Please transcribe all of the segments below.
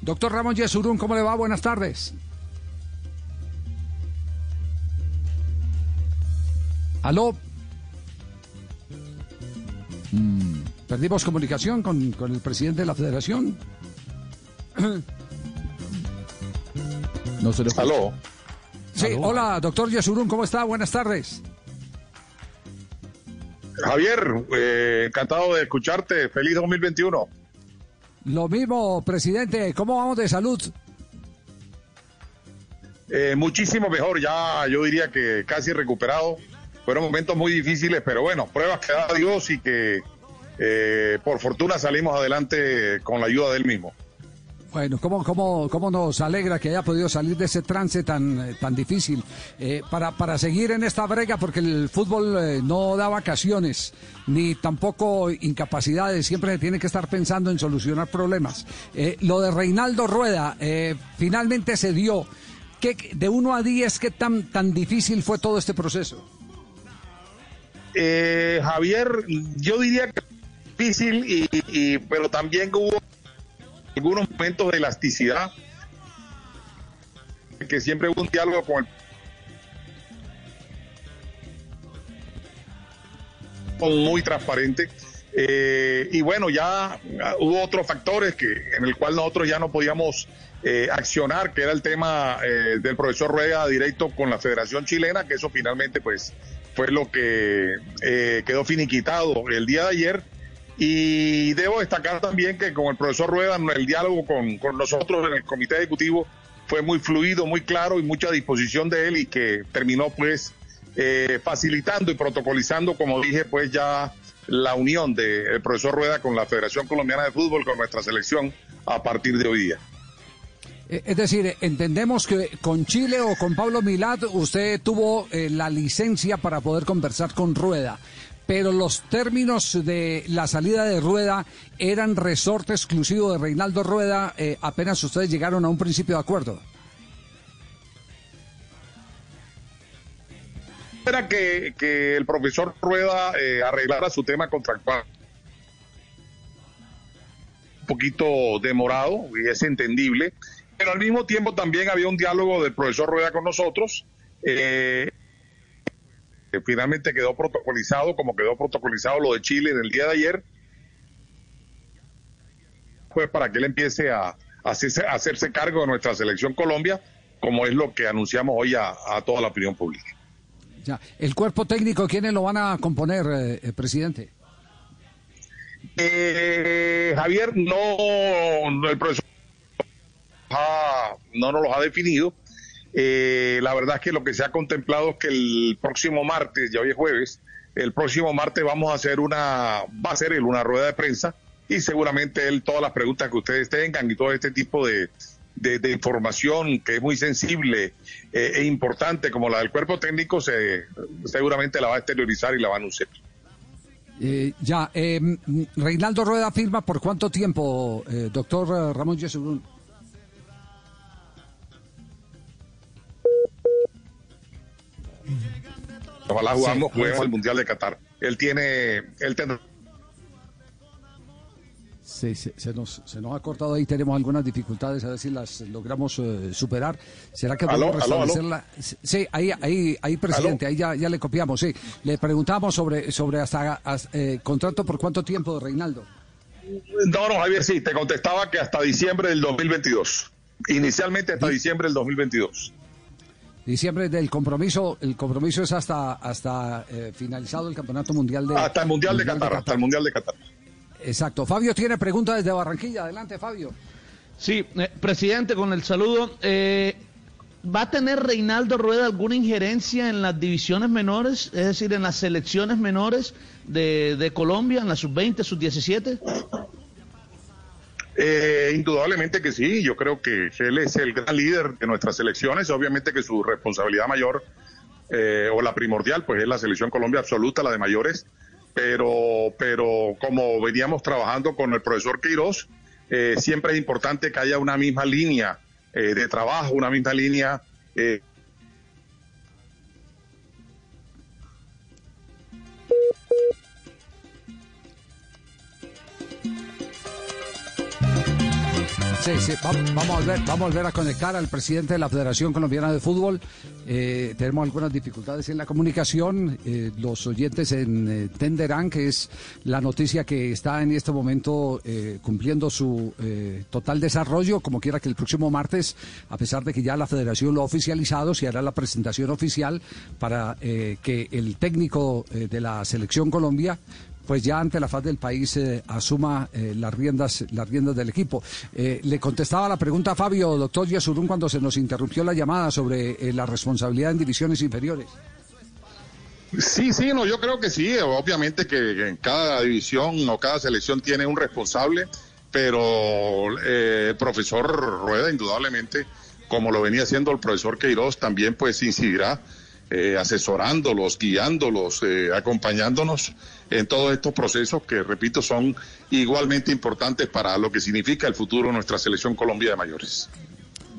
Doctor Ramón Yesurún, ¿cómo le va? Buenas tardes. ¿Aló? Mm, ¿Perdimos comunicación con, con el presidente de la federación? No se le. Aló. Sí, hola, doctor Yesurún, ¿cómo está? Buenas tardes. Javier, eh, encantado de escucharte. Feliz 2021. Lo mismo, presidente, ¿cómo vamos de salud? Eh, muchísimo mejor, ya yo diría que casi recuperado. Fueron momentos muy difíciles, pero bueno, pruebas que da Dios y que eh, por fortuna salimos adelante con la ayuda de él mismo. Bueno, ¿cómo, cómo, cómo nos alegra que haya podido salir de ese trance tan, eh, tan difícil eh, para, para seguir en esta brega, porque el fútbol eh, no da vacaciones ni tampoco incapacidades, siempre se tiene que estar pensando en solucionar problemas. Eh, lo de Reinaldo Rueda eh, finalmente se dio. ¿Qué, de 1 a 10, ¿qué tan, tan difícil fue todo este proceso? Javier, yo diría que difícil, y, y- pero también hubo algunos momentos de elasticidad, que siempre hubo un diálogo con el muy transparente. Eh, y bueno, ya hubo otros factores que en el cual nosotros ya no podíamos eh, accionar, que era el tema eh, del profesor Rueda directo con la Federación Chilena, que eso finalmente pues fue lo que eh, quedó finiquitado el día de ayer. Y debo destacar también que con el profesor Rueda, el diálogo con, con nosotros en el comité ejecutivo fue muy fluido, muy claro y mucha disposición de él y que terminó pues eh, facilitando y protocolizando, como dije, pues ya la unión del profesor Rueda con la Federación Colombiana de Fútbol, con nuestra selección a partir de hoy día. Eh, Es decir, entendemos que con Chile o con Pablo Milad usted tuvo eh, la licencia para poder conversar con Rueda, pero los términos de la salida de Rueda eran resorte exclusivo de Reinaldo Rueda eh, apenas ustedes llegaron a un principio de acuerdo. Era que, que el profesor Rueda eh, arreglara su tema contractual. Un poquito demorado y es entendible, pero al mismo tiempo también había un diálogo del profesor Rueda con nosotros. eh, que finalmente quedó protocolizado, como quedó protocolizado lo de Chile en el día de ayer, pues para que él empiece a, a hacerse, a hacerse cargo de nuestra selección Colombia, como es lo que anunciamos hoy a, a toda la opinión pública. Ya. El cuerpo técnico, ¿quiénes lo van a componer, eh, eh, presidente? Eh, Javier, no, no, el profesor ah, no nos los ha definido. Eh, la verdad es que lo que se ha contemplado es que el próximo martes, ya hoy es jueves, el próximo martes vamos a hacer una, va a ser él una rueda de prensa y seguramente él todas las preguntas que ustedes tengan y todo este tipo de, de, información que es muy sensible eh, e importante como la del cuerpo técnico se, seguramente la va a exteriorizar y la va a anunciar. Eh, ya, eh, Reinaldo Rueda firma por cuánto tiempo, eh, doctor eh, Ramón Yesurún. Ojalá jugamos, Sí, juguemos sí. el Mundial de Qatar. Él tiene, él tendrá Sí, se, se nos, se nos ha cortado ahí, tenemos algunas dificultades, a ver si las logramos eh, superar. ¿Será que podemos restablecerla? Sí, ahí, ahí, ahí, presidente, ahí ya, ya le copiamos, sí. Le preguntamos sobre, sobre hasta, hasta, eh, contrato por cuánto tiempo de Reinaldo. No, no, Javier, sí, te contestaba que hasta diciembre del 2022. Inicialmente hasta diciembre del 2022. Diciembre del compromiso, el compromiso es hasta, hasta eh, finalizado el Campeonato Mundial de Hasta el Mundial de Qatar, hasta el Mundial de Qatar. Exacto. Fabio tiene pregunta desde Barranquilla. Adelante, Fabio. Sí, eh, presidente, con el saludo. eh, ¿Va a tener Reinaldo Rueda alguna injerencia en las divisiones menores, es decir, en las selecciones menores de, de Colombia, en la sub-20, sub-17? Eh, indudablemente que sí, yo creo que él es el gran líder de nuestras selecciones, obviamente que su responsabilidad mayor eh, o la primordial pues es la selección Colombia absoluta, la de mayores, pero, pero como veníamos trabajando con el profesor Queiroz, eh, siempre es importante que haya una misma línea eh, de trabajo, una misma línea eh, Vamos, a volver, vamos a volver a conectar al presidente de la Federación Colombiana de Fútbol. Eh, tenemos algunas dificultades en la comunicación. Eh, los oyentes entenderán que es la noticia que está en este momento eh, cumpliendo su eh, total desarrollo, como quiera que el próximo martes, a pesar de que ya la Federación lo ha oficializado, se hará la presentación oficial para eh, que el técnico eh, de la Selección Colombia pues ya ante la faz del país eh, asuma eh, las riendas las riendas del equipo. Eh, le contestaba la pregunta a Fabio, doctor Yesurún, cuando se nos interrumpió la llamada sobre la responsabilidad en divisiones inferiores. Sí, sí, no, yo creo que sí. Obviamente que en cada división o cada selección tiene un responsable, pero el profesor Rueda, indudablemente, como lo venía haciendo el profesor Queiroz, también pues incidirá asesorándolos, guiándolos, acompañándonos en todos estos procesos que, repito, son igualmente importantes para lo que significa el futuro de nuestra selección Colombia de mayores.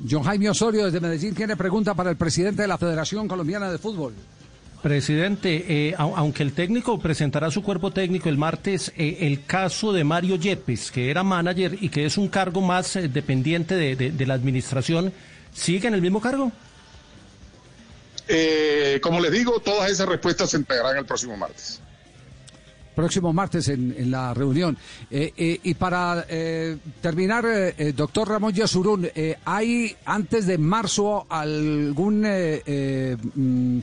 John Jaime Osorio desde Medellín tiene pregunta para el presidente de la Federación Colombiana de Fútbol. Presidente, eh, au- aunque el técnico presentará su cuerpo técnico el martes, eh, el caso de Mario Yepes, que era manager y que es un cargo más eh, dependiente de, de- de la administración, ¿sigue en el mismo cargo? Eh, como les digo, todas esas respuestas se entregarán el próximo martes. Próximo martes en, en la reunión. Eh, eh, y para eh, terminar, eh, eh, doctor Ramón Yasurún, eh, ¿hay antes de marzo algún mm,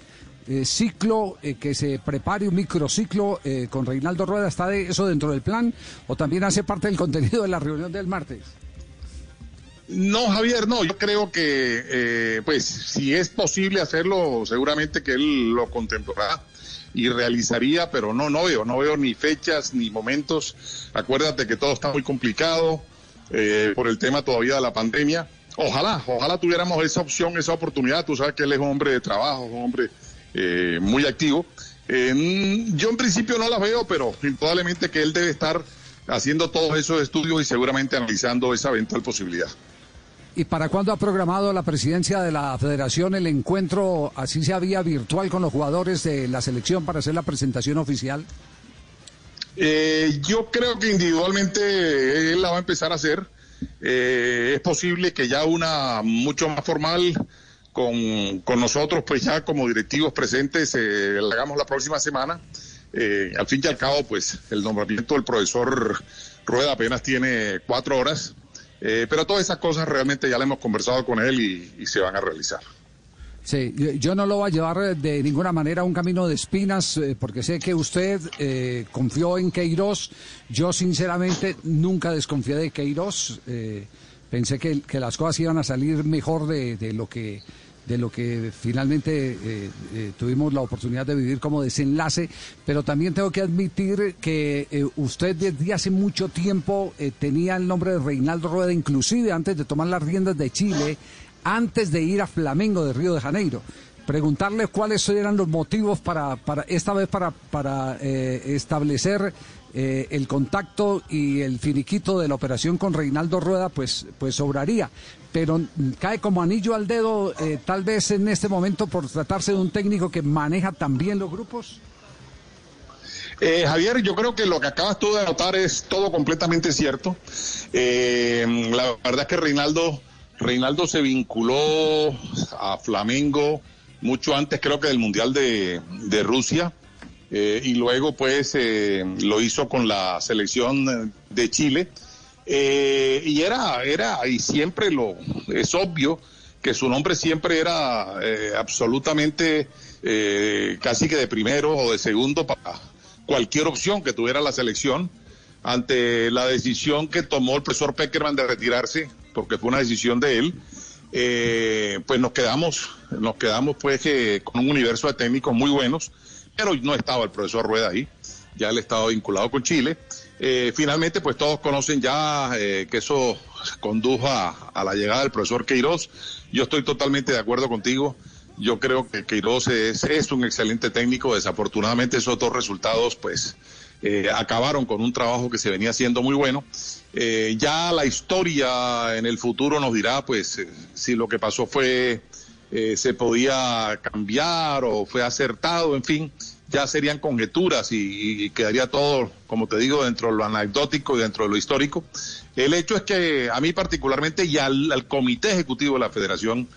ciclo que se prepare, un microciclo con Reinaldo Rueda? ¿Está de eso dentro del plan o también hace parte del contenido de la reunión del martes? No, Javier, no, yo creo que, eh, pues, si es posible hacerlo, seguramente que él lo contemplará y realizaría, pero no, no veo, no veo ni fechas ni momentos. Acuérdate que todo está muy complicado eh, por el tema todavía de la pandemia. Ojalá, ojalá tuviéramos esa opción, esa oportunidad. Tú sabes que él es un hombre de trabajo, un hombre eh, muy activo. Yo en principio no las veo, pero indudablemente que él debe estar haciendo todos esos estudios y seguramente analizando esa eventual posibilidad. ¿Y para cuándo ha programado la presidencia de la federación el encuentro, así se había virtual con los jugadores de la selección para hacer la presentación oficial? Eh, yo creo que individualmente él la va a empezar a hacer. Eh, es posible que ya una mucho más formal con, con nosotros, pues ya como directivos presentes, eh, la hagamos la próxima semana. Eh, al fin y al cabo, pues el nombramiento del profesor Rueda apenas tiene cuatro horas, eh, pero todas esas cosas realmente ya la hemos conversado con él y, se van a realizar. Sí, yo- no lo voy a llevar eh, de ninguna manera a un camino de espinas, eh, porque sé que usted confió en Queiroz. Yo, sinceramente, nunca desconfié de Queiroz. Pensé que, que las cosas iban a salir mejor de, de lo que de lo que finalmente eh, eh, tuvimos la oportunidad de vivir como desenlace, pero también tengo que admitir que eh, usted desde hace mucho tiempo tenía el nombre de Reinaldo Rueda, inclusive antes de tomar las riendas de Chile, antes de ir a Flamengo de Río de Janeiro. Preguntarle cuáles eran los motivos para, para esta vez para, para eh, establecer eh, el contacto y el finiquito de la operación con Reinaldo Rueda, pues, pues sobraría. Pero cae como anillo al dedo, eh, tal vez en este momento, por tratarse de un técnico que maneja también los grupos. Eh, Javier, yo creo que lo que acabas tú de anotar es todo completamente cierto. Eh, la verdad es que Reinaldo, Reinaldo se vinculó a Flamengo mucho antes, creo que del Mundial de, de Rusia, eh, y luego pues eh, lo hizo con la selección de Chile. Eh, y era, era, y siempre lo, es obvio que su nombre siempre era eh, absolutamente eh, casi que de primero o de segundo para cualquier opción que tuviera la selección ante la decisión que tomó el profesor Peckerman de retirarse, porque fue una decisión de él, eh, pues nos quedamos, nos quedamos pues que con un universo de técnicos muy buenos, pero no estaba el profesor Rueda ahí, ya él estaba vinculado con Chile, Eh, finalmente, pues todos conocen ya eh, que eso condujo a, la llegada del profesor Queiroz. Yo estoy totalmente de acuerdo contigo. Yo creo que Queiroz es, es un excelente técnico. Desafortunadamente esos dos resultados, pues, eh, acabaron con un trabajo que se venía haciendo muy bueno. Eh, ya la historia en el futuro nos dirá, pues, eh, si lo que pasó fue, se podía cambiar o fue acertado, en fin, ya serían conjeturas y, quedaría todo, como te digo, dentro de lo anecdótico y dentro de lo histórico. El hecho es que a mí particularmente y al, al comité ejecutivo de la federación,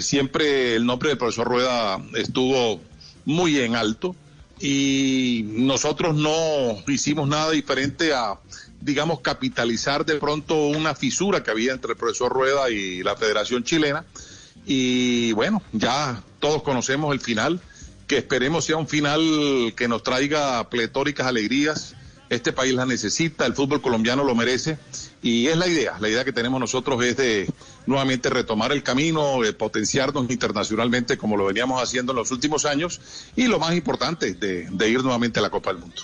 siempre el nombre del profesor Rueda estuvo muy en alto y nosotros no hicimos nada diferente a, digamos, capitalizar de pronto una fisura que había entre el profesor Rueda y la Federación Chilena. Y bueno, ya todos conocemos el final, que esperemos sea un final que nos traiga pletóricas alegrías. Este país la necesita, el fútbol colombiano lo merece y es la idea. La idea que tenemos nosotros es de nuevamente retomar el camino, de potenciarnos internacionalmente como lo veníamos haciendo en los últimos años y lo más importante, de, de ir nuevamente a la Copa del Mundo.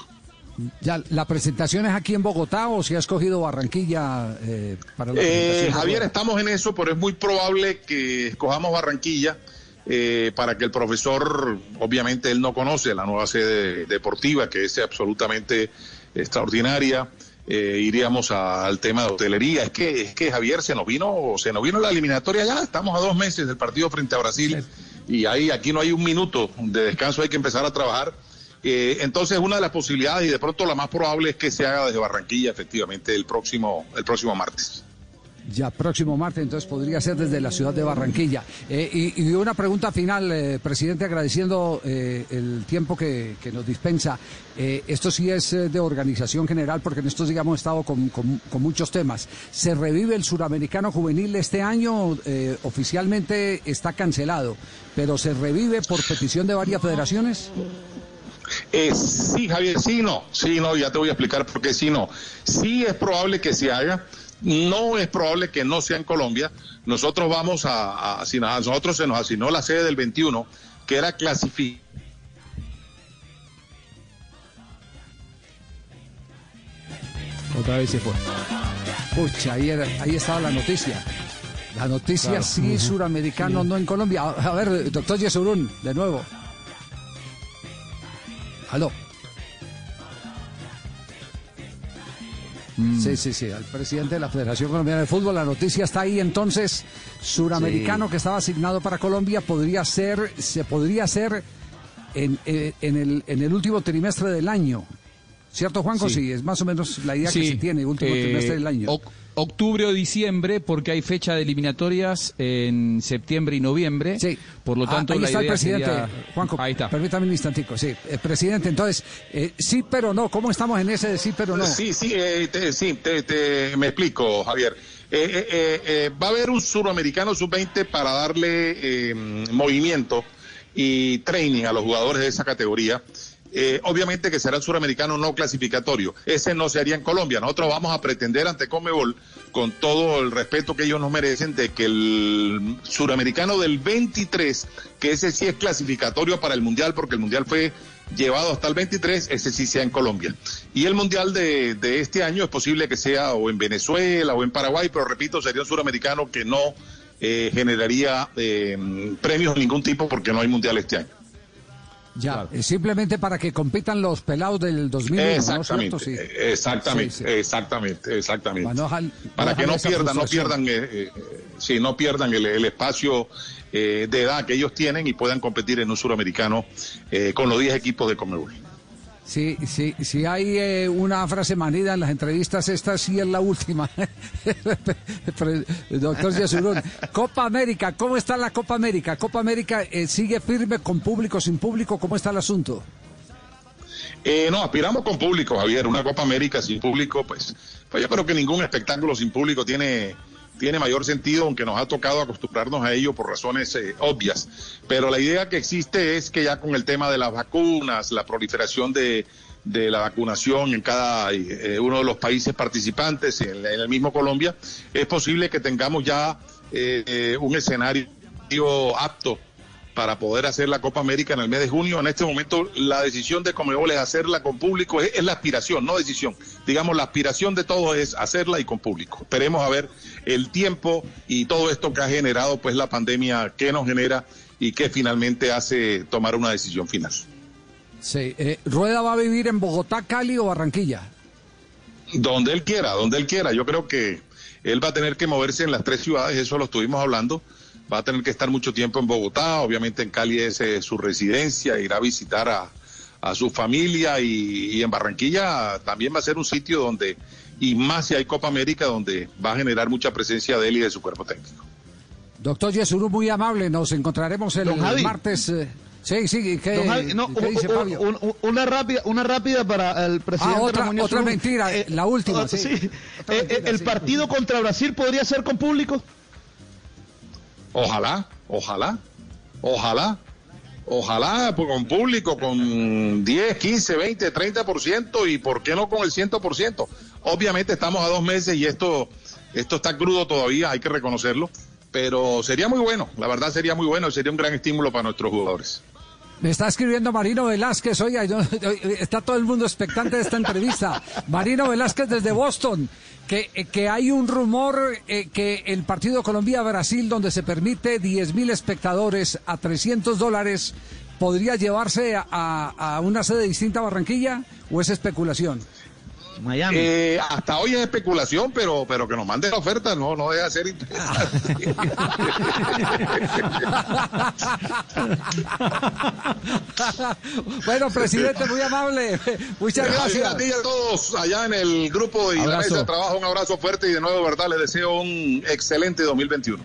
Ya, ¿La presentación es aquí en Bogotá o si ha escogido Barranquilla eh, para la eh, Javier, estamos en eso, pero es muy probable que escojamos Barranquilla eh, para que el profesor, obviamente él no conoce la nueva sede deportiva, que es absolutamente extraordinaria eh, iríamos a, al tema de hotelería. Es que, es que Javier se nos vino, se nos vino la eliminatoria ya, estamos a dos meses del partido frente a Brasil y ahí aquí no hay un minuto de descanso, hay que empezar a trabajar. Eh, entonces una de las posibilidades y de pronto la más probable es que se haga desde Barranquilla efectivamente el próximo, el próximo martes. Ya próximo martes, entonces podría ser desde la ciudad de Barranquilla. Eh, y, una pregunta final, eh, presidente, agradeciendo eh, el tiempo que, nos dispensa. Eh, esto sí es de organización general, porque en estos días hemos estado con, muchos temas. ¿Se revive el suramericano juvenil este año? Oficialmente está cancelado, pero ¿se revive por petición de varias federaciones? Sí, Javier, sí, no, sí, no, ya te voy a explicar por qué sí, no. Sí es probable que se haga, no es probable que no sea en Colombia. Nosotros vamos a, a, a nosotros se nos asignó la sede del 21, que era clasificar. Otra vez se fue. Pucha, ahí, era, ahí estaba la noticia. La noticia claro. sí, uh -huh. suramericano, sí. no en Colombia. A, a ver, doctor Yesurún, de nuevo. Aló. Mm. Sí, sí, sí, al presidente de la Federación Colombiana de Fútbol. La noticia está ahí entonces. Suramericano sí. que estaba asignado para Colombia podría ser, se podría hacer en, en, en, el, en el último trimestre del año. ¿Cierto, Juanco? Sí, sí es más o menos la idea sí. que se tiene, último eh, trimestre del año. Octubre o diciembre, porque hay fecha de eliminatorias en septiembre y noviembre. Sí. Por lo tanto, ah, ahí la está idea el presidente. sería... Juanco, ahí está. permítame un instantico. Sí, eh, presidente, entonces, eh, sí, pero no. ¿Cómo estamos en ese de sí, pero no? Sí, sí, eh, te, sí, te, te, me explico, Javier. Eh, va a haber un suramericano sub-20 para darle movimiento y training a los jugadores de esa categoría. Eh, obviamente que será el suramericano no clasificatorio. Ese no se haría en Colombia. Nosotros vamos a pretender ante Comebol, con todo el respeto que ellos nos merecen, de que el suramericano del 23, que ese sí es clasificatorio para el Mundial, porque el Mundial fue llevado hasta el 23, ese sí sea en Colombia. Y el Mundial de, este año es posible que sea o en Venezuela o en Paraguay, pero repito, sería un suramericano que no eh, generaría eh, premios de ningún tipo porque no hay Mundial este año. Ya, claro. Eh, simplemente para que compitan los pelados del 2001, exactamente, ¿no? Sí. Exactamente, sí, sí. exactamente, exactamente. Bueno, para que no pierdan, no pierdan, eh, eh, sí, no pierdan el, el espacio eh, de edad que ellos tienen y puedan competir en un suramericano con los 10 equipos de Comebol. Sí, sí, sí hay eh, una frase manida en las entrevistas, esta sí es la última. Doctor Yesurún, Copa América, ¿cómo está la Copa América? ¿Copa América eh, sigue firme con público, sin público? ¿Cómo está el asunto? Eh, no, aspiramos con público, Javier. Una Copa América sin público, pues, pues yo creo que ningún espectáculo sin público tiene tiene mayor sentido, aunque nos ha tocado acostumbrarnos a ello por razones eh, obvias. Pero la idea que existe es que ya con el tema de las vacunas, la proliferación de, de la vacunación en cada eh, uno de los países participantes, en, en, el mismo Colombia, es posible que tengamos ya eh, un escenario apto para poder hacer la Copa América en el mes de junio. En este momento la decisión de Comebol es hacerla con público, es, es la aspiración, no decisión. Digamos, la aspiración de todos es hacerla y con público. Esperemos a ver el tiempo y todo esto que ha generado pues la pandemia, qué nos genera y qué finalmente hace tomar una decisión final. Sí, eh, Rueda va a vivir en Bogotá, Cali o Barranquilla. Donde él quiera, donde él quiera. Yo creo que él va a tener que moverse en las tres ciudades, eso lo estuvimos hablando. Va a tener que estar mucho tiempo en Bogotá, obviamente en Cali es eh, su residencia, irá a visitar a, a su familia y, y en Barranquilla también va a ser un sitio donde, y más si hay Copa América, donde va a generar mucha presencia de él y de su cuerpo técnico. Doctor Yesuru, muy amable, nos encontraremos el, Javi. martes. eh, sí, sí, ¿qué, Don Javi, no, qué dice Fabio? un- un- una rápida, una rápida para el presidente Ah, otra- Ramón otra mentira, la última, sí. sí. Otra Eh, mentira, eh, el sí. partido contra Brasil podría ser con público. Ojalá, ojalá, ojalá, ojalá con público, con 10, 15, 20, 30% y por qué no con el 100%. Obviamente estamos a dos meses y esto, esto está crudo todavía, hay que reconocerlo, pero sería muy bueno, la verdad sería muy bueno sería un gran estímulo para nuestros jugadores. Me está escribiendo Marino Velázquez, oiga, yo- está todo el mundo expectante de esta entrevista. Marino Velázquez desde Boston, que, eh, que hay un rumor eh, que el partido Colombia-Brasil, donde se permite 10 mil espectadores a 300 dólares, podría llevarse a, a- a una sede distinta a Barranquilla, o es especulación. Miami. Eh, hasta hoy es especulación, pero, pero que nos mande la oferta, no, no deja de ser interesante. bueno, presidente, muy amable. Muchas Javier, gracias. A ti y a todos allá en el grupo de la Abrazo. mesa de trabajo, un abrazo fuerte y de nuevo, verdad, les deseo un excelente 2021.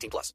18 plus.